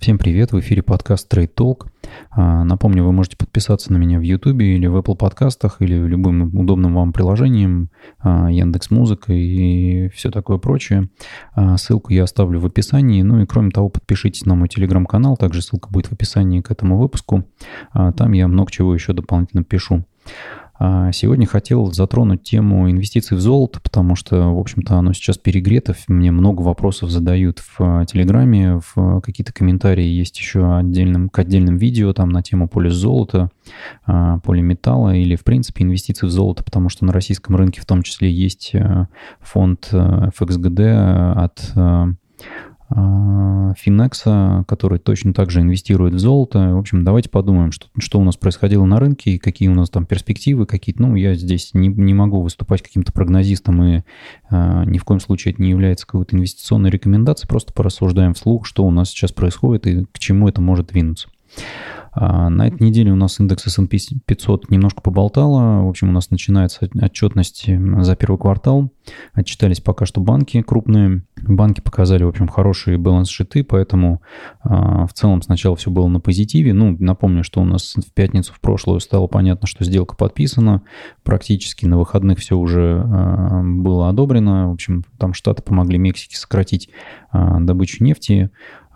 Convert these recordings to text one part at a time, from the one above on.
Всем привет, в эфире подкаст Trade Talk. А, напомню, вы можете подписаться на меня в YouTube или в Apple подкастах, или любым удобным вам приложением, а, Яндекс Музыка и все такое прочее. А, ссылку я оставлю в описании. Ну и кроме того, подпишитесь на мой телеграм-канал, также ссылка будет в описании к этому выпуску. Там я много чего еще дополнительно пишу. А, сегодня хотел затронуть тему инвестиций в золото, потому что, в общем-то, оно сейчас перегрето. Мне много вопросов задают в а, Телеграме, в какие-то комментарии есть еще отдельным, к отдельным видео там на тему полис золота, а, полиметалла или, в принципе, инвестиций в золото, потому что на российском рынке в том числе есть фонд FXGD от Финекса, который точно так же инвестирует в золото. В общем, давайте подумаем, что, что у нас происходило на рынке какие у нас там перспективы какие-то. Ну, я здесь не, не могу выступать каким-то прогнозистом, и э, ни в коем случае это не является какой-то инвестиционной рекомендацией, просто порассуждаем вслух, что у нас сейчас происходит и к чему это может двинуться. А, на этой неделе у нас индекс S&P 500 немножко поболтало. В общем, у нас начинается отчетность за первый квартал. Отчитались пока что банки крупные. Банки показали, в общем, хорошие баланс-шиты, поэтому а, в целом сначала все было на позитиве. Ну, напомню, что у нас в пятницу в прошлую стало понятно, что сделка подписана. Практически на выходных все уже а, было одобрено. В общем, там Штаты помогли Мексике сократить добычу нефти.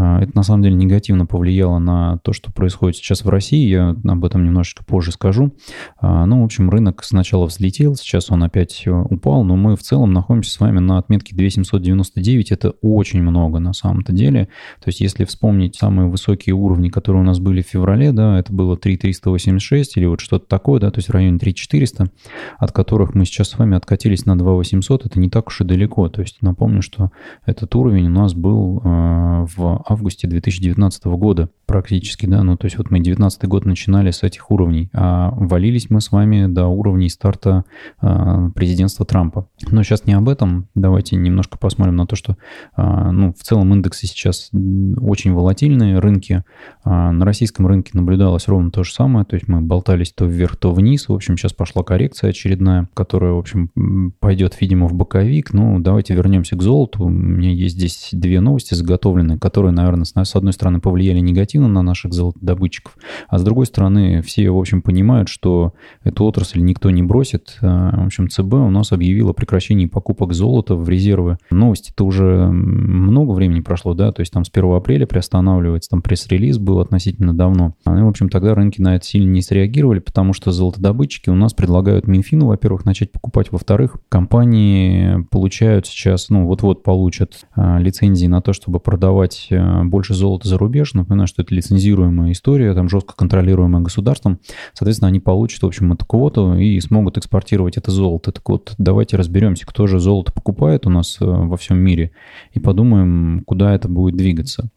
А, это на самом деле негативно повлияло на то, что происходит сейчас в России. Я об этом немножечко позже скажу. А, ну, в общем, рынок сначала взлетел, сейчас он опять э, упал, но мы в целом находимся с вами на отметке 2799. Это очень много на самом-то деле. То есть, если вспомнить самые высокие уровни, которые у нас были в феврале, да, это было 3386 или вот что-то такое, да, то есть в районе 3400, от которых мы сейчас с вами откатились на 2800, это не так уж и далеко. То есть, напомню, что этот уровень у нас был э, в августе 2019 года практически, да, ну то есть вот мы 2019 год начинали с этих уровней, а валились мы с вами до уровней старта э, президентства Трампа. Но сейчас не об этом, давайте немножко посмотрим на то, что, э, ну, в целом индексы сейчас очень волатильные, рынки, э, на российском рынке наблюдалось ровно то же самое, то есть мы болтались то вверх, то вниз, в общем, сейчас пошла коррекция очередная, которая, в общем, пойдет, видимо, в боковик, ну, давайте вернемся к золоту, у меня есть здесь две новости заготовленные, которые которые, наверное, с одной стороны повлияли негативно на наших золотодобытчиков, а с другой стороны все, в общем, понимают, что эту отрасль никто не бросит. Э, в общем, ЦБ у нас объявил о прекращении покупок золота в резервы. Новости-то уже много времени прошло, да, то есть там с 1 апреля приостанавливается, там пресс-релиз был относительно давно. И, в общем, тогда рынки на это сильно не среагировали, потому что золотодобытчики у нас предлагают Минфину, во-первых, начать покупать, во-вторых, компании получают сейчас, ну, вот-вот получат а, лицензии на то, чтобы продавать э, Э, больше золота за рубеж. Напоминаю, что это лицензируемая история, там жестко контролируемая государством. Соответственно, они получат, в общем, эту квоту и смогут экспортировать это золото. Так вот, давайте разберемся, кто же золото покупает у нас э, во всем мире и подумаем, куда это будет двигаться.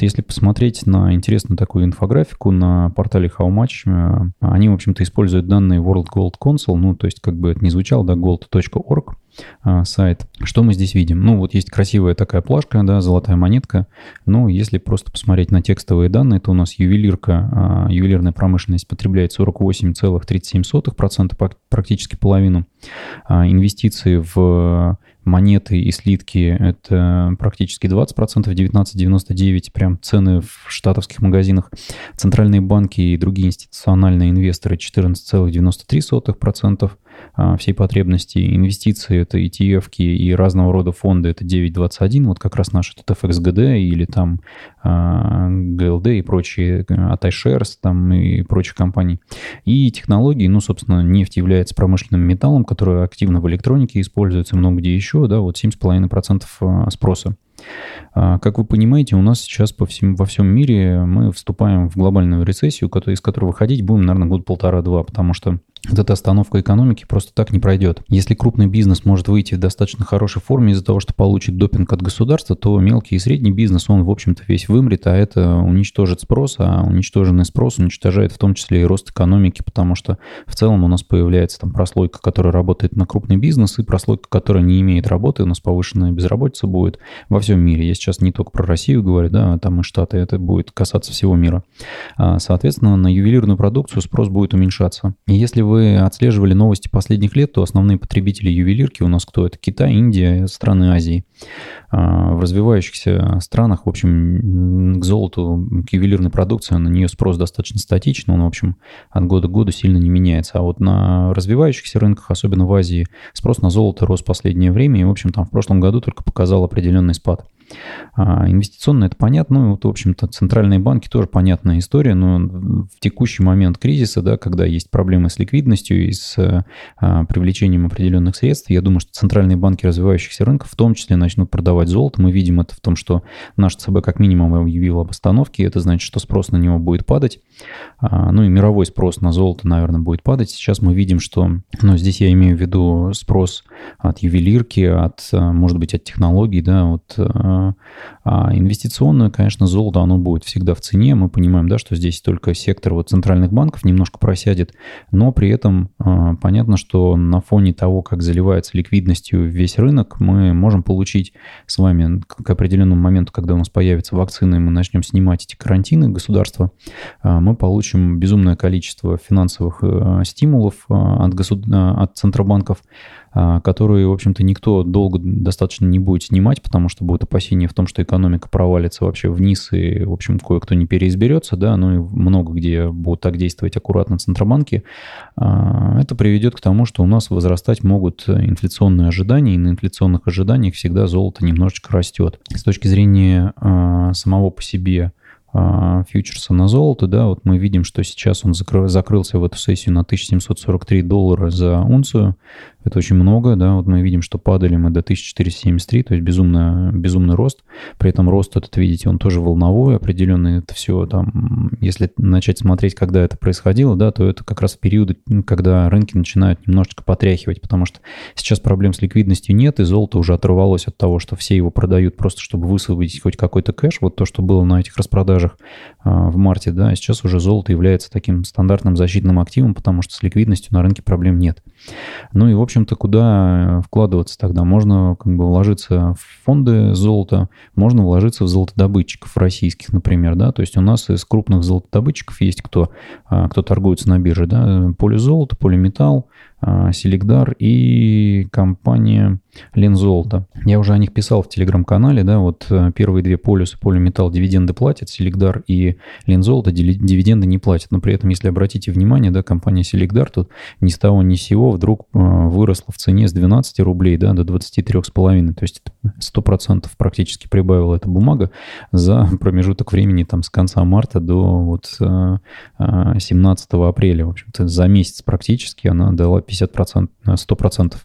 Если посмотреть на интересную такую инфографику на портале How Much, э, они, в общем-то, используют данные World Gold Council, ну, то есть, как бы это ни звучало, да, gold.org, а, сайт. Что мы здесь видим? Ну, вот есть красивая такая плашка, да, золотая монетка. Ну, если просто посмотреть на текстовые данные, то у нас ювелирка, а, ювелирная промышленность потребляет 48,37%, практически половину. А, инвестиции в монеты и слитки – это практически 20%, 19,99% прям цены в штатовских магазинах. Центральные банки и другие институциональные инвесторы – 14,93%. А, всей потребности. Инвестиции — это ETF и разного рода фонды — это 9.21, вот как раз наш этот FXGD или там GLD а, и прочие, от iShares там и прочих компаний. И технологии, ну, собственно, нефть является промышленным металлом, который активно в электронике используется, много где еще, да, вот 7,5% а, спроса. Как вы понимаете, у нас сейчас по всем, во всем мире мы вступаем в глобальную рецессию, из которой выходить будем, наверное, год полтора-два, потому что вот эта остановка экономики просто так не пройдет. Если крупный бизнес может выйти в достаточно хорошей форме из-за того, что получит допинг от государства, то мелкий и средний бизнес, он, в общем-то, весь вымрет, а это уничтожит спрос, а уничтоженный спрос уничтожает в том числе и рост экономики, потому что в целом у нас появляется там прослойка, которая работает на крупный бизнес, и прослойка, которая не имеет работы, у нас повышенная безработица будет. Во всем всем мире. Я сейчас не только про Россию говорю, да, а там и Штаты, это будет касаться всего мира. А, соответственно, на ювелирную продукцию спрос будет уменьшаться. И если вы отслеживали новости последних лет, то основные потребители ювелирки у нас кто? Это Китай, Индия, страны Азии. А, в развивающихся странах, в общем, к золоту, к ювелирной продукции, на нее спрос достаточно статичный, он, в общем, от года к году сильно не меняется. А вот на развивающихся рынках, особенно в Азии, спрос на золото рос в последнее время, и, в общем, там в прошлом году только показал определенный спад. А, инвестиционно это понятно, ну, вот, в общем-то, центральные банки тоже понятная история, но в текущий момент кризиса, да, когда есть проблемы с ликвидностью и с а, привлечением определенных средств, я думаю, что центральные банки развивающихся рынков в том числе начнут продавать золото. Мы видим это в том, что наш ЦБ как минимум объявил об остановке, это значит, что спрос на него будет падать, а, ну и мировой спрос на золото, наверное, будет падать. Сейчас мы видим, что, ну, здесь я имею в виду спрос от ювелирки, от, а, может быть, от технологий, да, от а инвестиционное, конечно, золото, оно будет всегда в цене. Мы понимаем, да, что здесь только сектор вот центральных банков немножко просядет, но при этом а, понятно, что на фоне того, как заливается ликвидностью весь рынок, мы можем получить с вами к определенному моменту, когда у нас появятся вакцины, мы начнем снимать эти карантины государства, а, мы получим безумное количество финансовых э, стимулов а, от, государ... от центробанков, а, которые, в общем-то, никто долго достаточно не будет снимать, потому что будет опасение в том, что экономика провалится вообще вниз, и, в общем, кое-кто не переизберется, да, ну и много где будут так действовать аккуратно центробанки. А, это приведет к тому, что у нас возрастать могут инфляционные ожидания, и на инфляционных ожиданиях всегда золото немножечко растет. С точки зрения а, самого по себе а, фьючерса на золото, да, вот мы видим, что сейчас он закры, закрылся в эту сессию на 1743 доллара за унцию. Это очень много, да, вот мы видим, что падали мы до 1473, то есть безумно, безумный рост. При этом рост этот, видите, он тоже волновой, определенный, это все там, если начать смотреть, когда это происходило, да, то это как раз периоды, когда рынки начинают немножечко потряхивать, потому что сейчас проблем с ликвидностью нет, и золото уже оторвалось от того, что все его продают просто, чтобы высвободить хоть какой-то кэш, вот то, что было на этих распродажах продажах а, в марте, да, сейчас уже золото является таким стандартным защитным активом, потому что с ликвидностью на рынке проблем нет. Ну и, в общем-то, куда вкладываться тогда? Можно как бы вложиться в фонды золота, можно вложиться в золотодобытчиков российских, например, да, то есть у нас из крупных золотодобытчиков есть кто, а, кто торгуется на бирже, да, полизолото, полиметалл, а, Селегдар и компания Лензолото. Я уже о них писал в телеграм-канале, да, вот э, первые две полюсы, полиметалл, дивиденды платят, Селегдар и Лензолото дивиденды не платят, но при этом, если обратите внимание, да, компания Селегдар тут ни с того ни с сего вдруг э, выросла в цене с 12 рублей, да, до 23,5, то есть 100% практически прибавила эта бумага за промежуток времени там с конца марта до вот 17 э, апреля, в общем-то, за месяц практически она дала 50%, 100%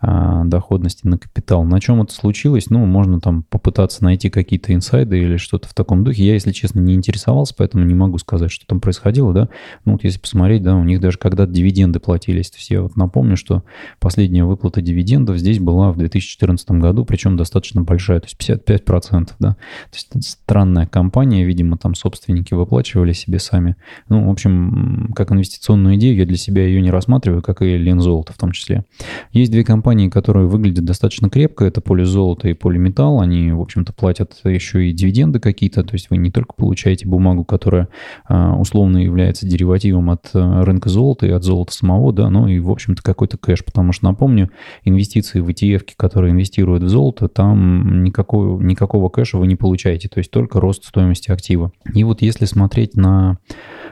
а, доходности на капитал. На чем это случилось? Ну, можно там попытаться найти какие-то инсайды или что-то в таком духе. Я, если честно, не интересовался, поэтому не могу сказать, что там происходило, да. Ну, вот если посмотреть, да, у них даже когда-то дивиденды платились. То есть я вот напомню, что последняя выплата дивидендов здесь была в 2014 году, причем достаточно большая, то есть 55%, да. То есть странная компания, видимо, там собственники выплачивали себе сами. Ну, в общем, как инвестиционную идею я для себя ее не рассматриваю, как и Лензолото в том числе. Есть две компании, которые выглядят достаточно крепко. Это полизолото и полиметалл. Они, в общем-то, платят еще и дивиденды какие-то. То есть вы не только получаете бумагу, которая а, условно является деривативом от а, рынка золота и от золота самого, да, но и, в общем-то, какой-то кэш. Потому что, напомню, инвестиции в ETF, которые инвестируют в золото, там никакого, никакого кэша вы не получаете. То есть только рост стоимости актива. И вот если смотреть на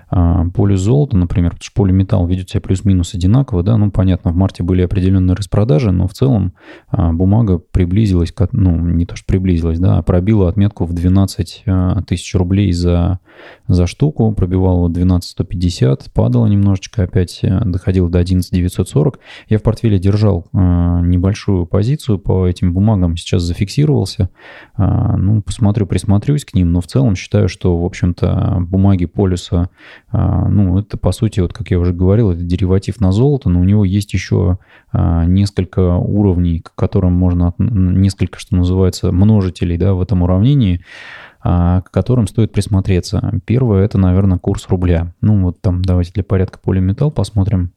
а, поле золота, например, потому что полиметалл ведет себя плюс-минус одинаково, да, ну, понятно, в марте были определенные распродажи, но в целом а, бумага приблизилась, ну, не то, что приблизилась, да, а пробила отметку в 12 а, тысяч рублей за, за штуку, пробивала 12 150, падала немножечко, опять доходила до 11 940. Я в портфеле держал небольшую позицию по этим бумагам, сейчас зафиксировался, ну, посмотрю, присмотрюсь к ним, но в целом считаю, что, в общем-то, бумаги полюса а, ну, это, по сути, вот как я уже говорил, это дериватив на золото, но у него есть еще а, несколько уровней, к которым можно, несколько, что называется, множителей да, в этом уравнении, а, к которым стоит присмотреться. Первое – это, наверное, курс рубля. Ну, вот там давайте для порядка полиметалл посмотрим.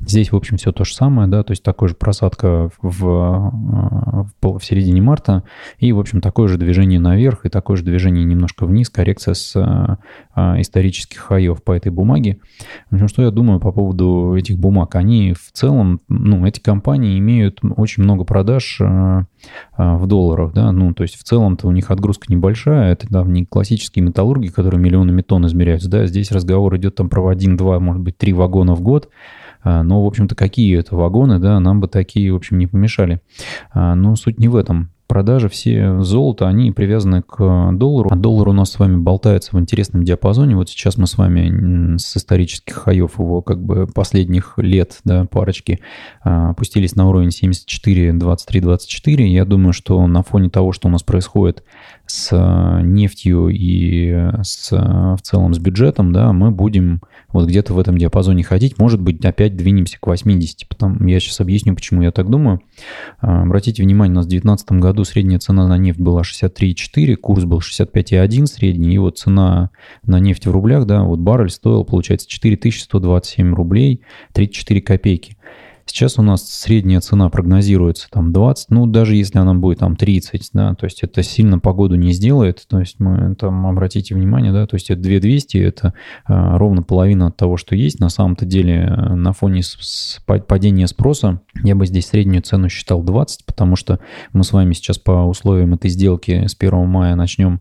Здесь, в общем, все то же самое, да, то есть такая же просадка в, в, в середине марта и, в общем, такое же движение наверх и такое же движение немножко вниз, коррекция с а, а исторических хаев по этой бумаге. В общем, что я думаю по поводу этих бумаг? Они в целом, ну, эти компании имеют очень много продаж а, а, в долларах, да, ну, то есть в целом-то у них отгрузка небольшая, это да, не классические металлурги, которые миллионами тонн измеряются, да, здесь разговор идет там про один, два, может быть, три вагона в год, а, но, в общем-то, какие это вагоны, да, нам бы такие, в общем, не помешали. А, но суть не в этом продажи все золота, они привязаны к доллару. А доллар у нас с вами болтается в интересном диапазоне. Вот сейчас мы с вами с исторических хаев его как бы последних лет, да, парочки, а, опустились на уровень 74, 23, 24. Я думаю, что на фоне того, что у нас происходит с нефтью и с, в целом с бюджетом, да, мы будем вот где-то в этом диапазоне ходить. Может быть, опять двинемся к 80. Потом я сейчас объясню, почему я так думаю. Обратите внимание, у нас в 2019 году средняя цена на нефть была 63,4, курс был 65,1 средний, и вот цена на нефть в рублях, да, вот баррель стоил, получается, 4127 рублей 34 копейки. Сейчас у нас средняя цена прогнозируется там 20, ну даже если она будет там 30, да, то есть это сильно погоду не сделает, то есть мы там, обратите внимание, да, то есть это 2200, это а, ровно половина от того, что есть. На самом-то деле э, на фоне с, с падения спроса я бы здесь среднюю цену считал 20, потому что мы с вами сейчас по условиям этой сделки с 1 мая начнем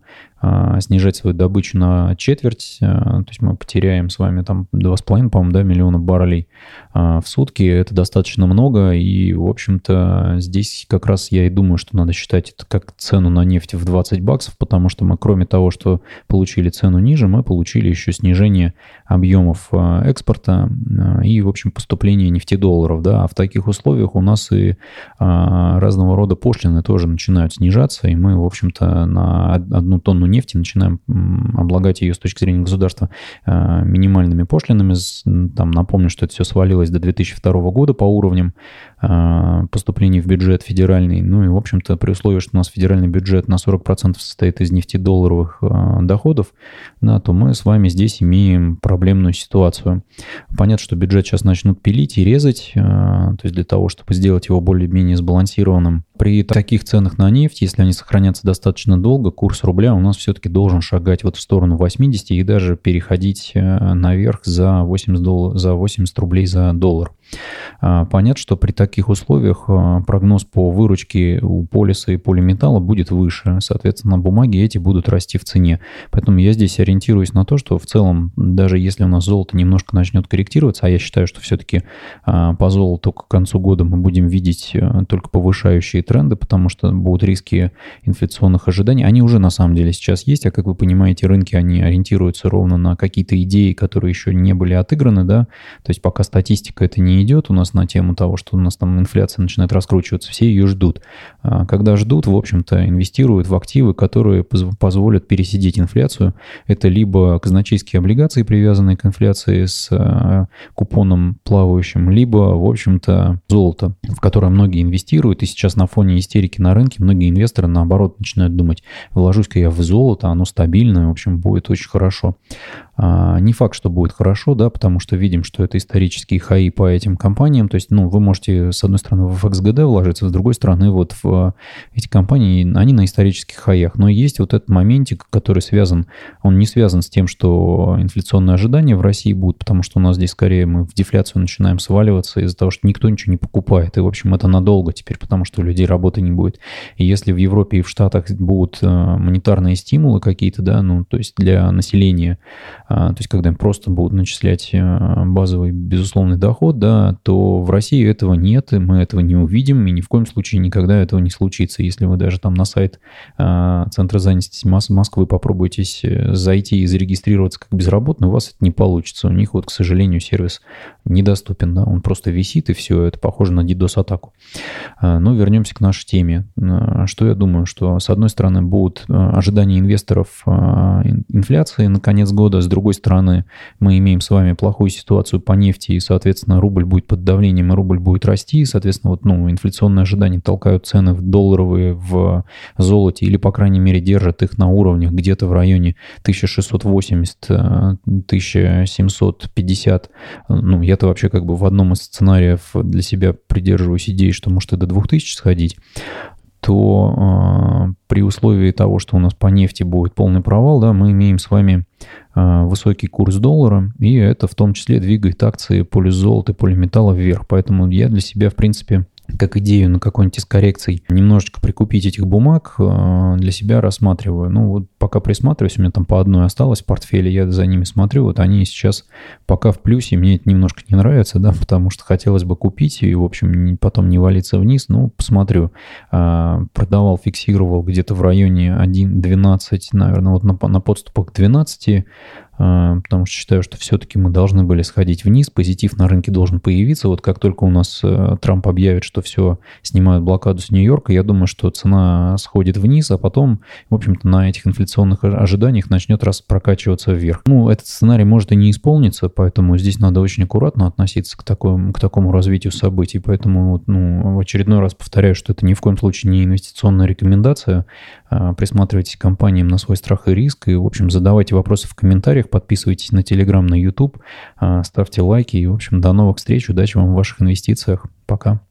снижать свою добычу на четверть, а, то есть мы потеряем с вами там 2,5, по-моему, да, миллиона баррелей а, в сутки, это достаточно много, и, в общем-то, здесь как раз я и думаю, что надо считать это как цену на нефть в 20 баксов, потому что мы, кроме того, что получили цену ниже, мы получили еще снижение объемов экспорта и, в общем, поступление нефтедолларов, да, а в таких условиях у нас и разного рода пошлины тоже начинают снижаться, и мы, в общем-то, на одну тонну нефти, начинаем облагать ее с точки зрения государства э, минимальными пошлинами. Там напомню, что это все свалилось до 2002 года по уровням э, поступлений в бюджет федеральный. Ну и, в общем-то, при условии, что у нас федеральный бюджет на 40% состоит из нефтедолларовых э, доходов, да, то мы с вами здесь имеем проблемную ситуацию. Понятно, что бюджет сейчас начнут пилить и резать, то есть для того, чтобы сделать его более-менее сбалансированным. При таких ценах на нефть, если они сохранятся достаточно долго, курс рубля у нас все-таки должен шагать вот в сторону 80 и даже переходить э, наверх за 80, доллар, за 80 рублей за доллар. А, понятно, что при таких условиях а, прогноз по выручке у полиса и полиметалла будет выше. Соответственно, бумаги эти будут расти в цене. Поэтому я здесь ориентируюсь на то, что в целом, даже если у нас золото немножко начнет корректироваться, а я считаю, что все-таки а, по золоту к концу года мы будем видеть только повышающие тренды, потому что будут риски инфляционных ожиданий. Они уже на самом деле сейчас есть, а как вы понимаете, рынки, они ориентируются ровно на какие-то идеи, которые еще не были отыграны, да, то есть пока статистика это не идет у нас на тему того, что у нас там инфляция начинает раскручиваться, все ее ждут. А когда ждут, в общем-то, инвестируют в активы, которые позволят пересидеть инфляцию. Это либо казначейские облигации, привязанные к инфляции с а, купоном плавающим, либо, в общем-то, золото, в которое многие инвестируют. И сейчас на фоне истерики на рынке многие инвесторы, наоборот, начинают думать, вложусь-ка я в золото, оно стабильное, в общем, будет очень хорошо. А, не факт, что будет хорошо, да, потому что видим, что это исторические хаи по этим компаниям. То есть, ну, вы можете, с одной стороны, в FXGD вложиться, с другой стороны, вот в эти компании, они на исторических хаях. Но есть вот этот моментик, который связан, он не связан с тем, что инфляционные ожидания в России будут, потому что у нас здесь скорее мы в дефляцию начинаем сваливаться из-за того, что никто ничего не покупает. И, в общем, это надолго теперь, потому что у людей работы не будет. И если в Европе и в Штатах будут э, монетарные стимулы какие-то, да, ну, то есть для населения, а, то есть когда им просто будут начислять э, базовый безусловный доход, да, то в России этого нет, и мы этого не увидим, и ни в коем случае никогда этого не случится. Если вы даже там на сайт а, Центра занятости Москвы попробуете зайти и зарегистрироваться как безработный, у вас это не получится. У них вот, к сожалению, сервис недоступен, да, он просто висит, и все, это похоже на DDoS-атаку. А, но вернемся к нашей теме. Что я думаю, что с одной стороны будут ожидания ожидания инвесторов а, инфляции на конец года. С другой стороны, мы имеем с вами плохую ситуацию по нефти, и, соответственно, рубль будет под давлением, и рубль будет расти. И, соответственно, вот, ну, инфляционные ожидания толкают цены в долларовые в золоте, или, по крайней мере, держат их на уровнях где-то в районе 1680-1750. Ну, я-то вообще как бы в одном из сценариев для себя придерживаюсь идеи, что может и до 2000 сходить то э, при условии того, что у нас по нефти будет полный провал, да, мы имеем с вами э, высокий курс доллара, и это в том числе двигает акции полизолота и полиметалла вверх. Поэтому я для себя, в принципе, как идею на какой-нибудь из коррекций немножечко прикупить этих бумаг э, для себя рассматриваю. Ну, вот пока присматриваюсь, у меня там по одной осталось в портфеле, я за ними смотрю, вот они сейчас пока в плюсе, мне это немножко не нравится, да, потому что хотелось бы купить и, в общем, потом не валиться вниз, ну, посмотрю. А, продавал, фиксировал где-то в районе 1.12, наверное, вот на, на подступах к 12, а, потому что считаю, что все-таки мы должны были сходить вниз, позитив на рынке должен появиться. Вот как только у нас э, Трамп объявит, что все, снимают блокаду с Нью-Йорка, я думаю, что цена сходит вниз, а потом, в общем-то, на этих инфляционных ожиданиях начнет раз прокачиваться вверх. Ну, этот сценарий может и не исполниться, поэтому здесь надо очень аккуратно относиться к такому, к такому развитию событий. Поэтому, вот, ну, в очередной раз повторяю, что это ни в коем случае не инвестиционная рекомендация. А, присматривайтесь к компаниям на свой страх и риск, и, в общем, задавайте вопросы в комментариях, комментариях, подписывайтесь на Телеграм, на YouTube, а, ставьте лайки и, в общем, до новых встреч, удачи вам в ваших инвестициях. Пока.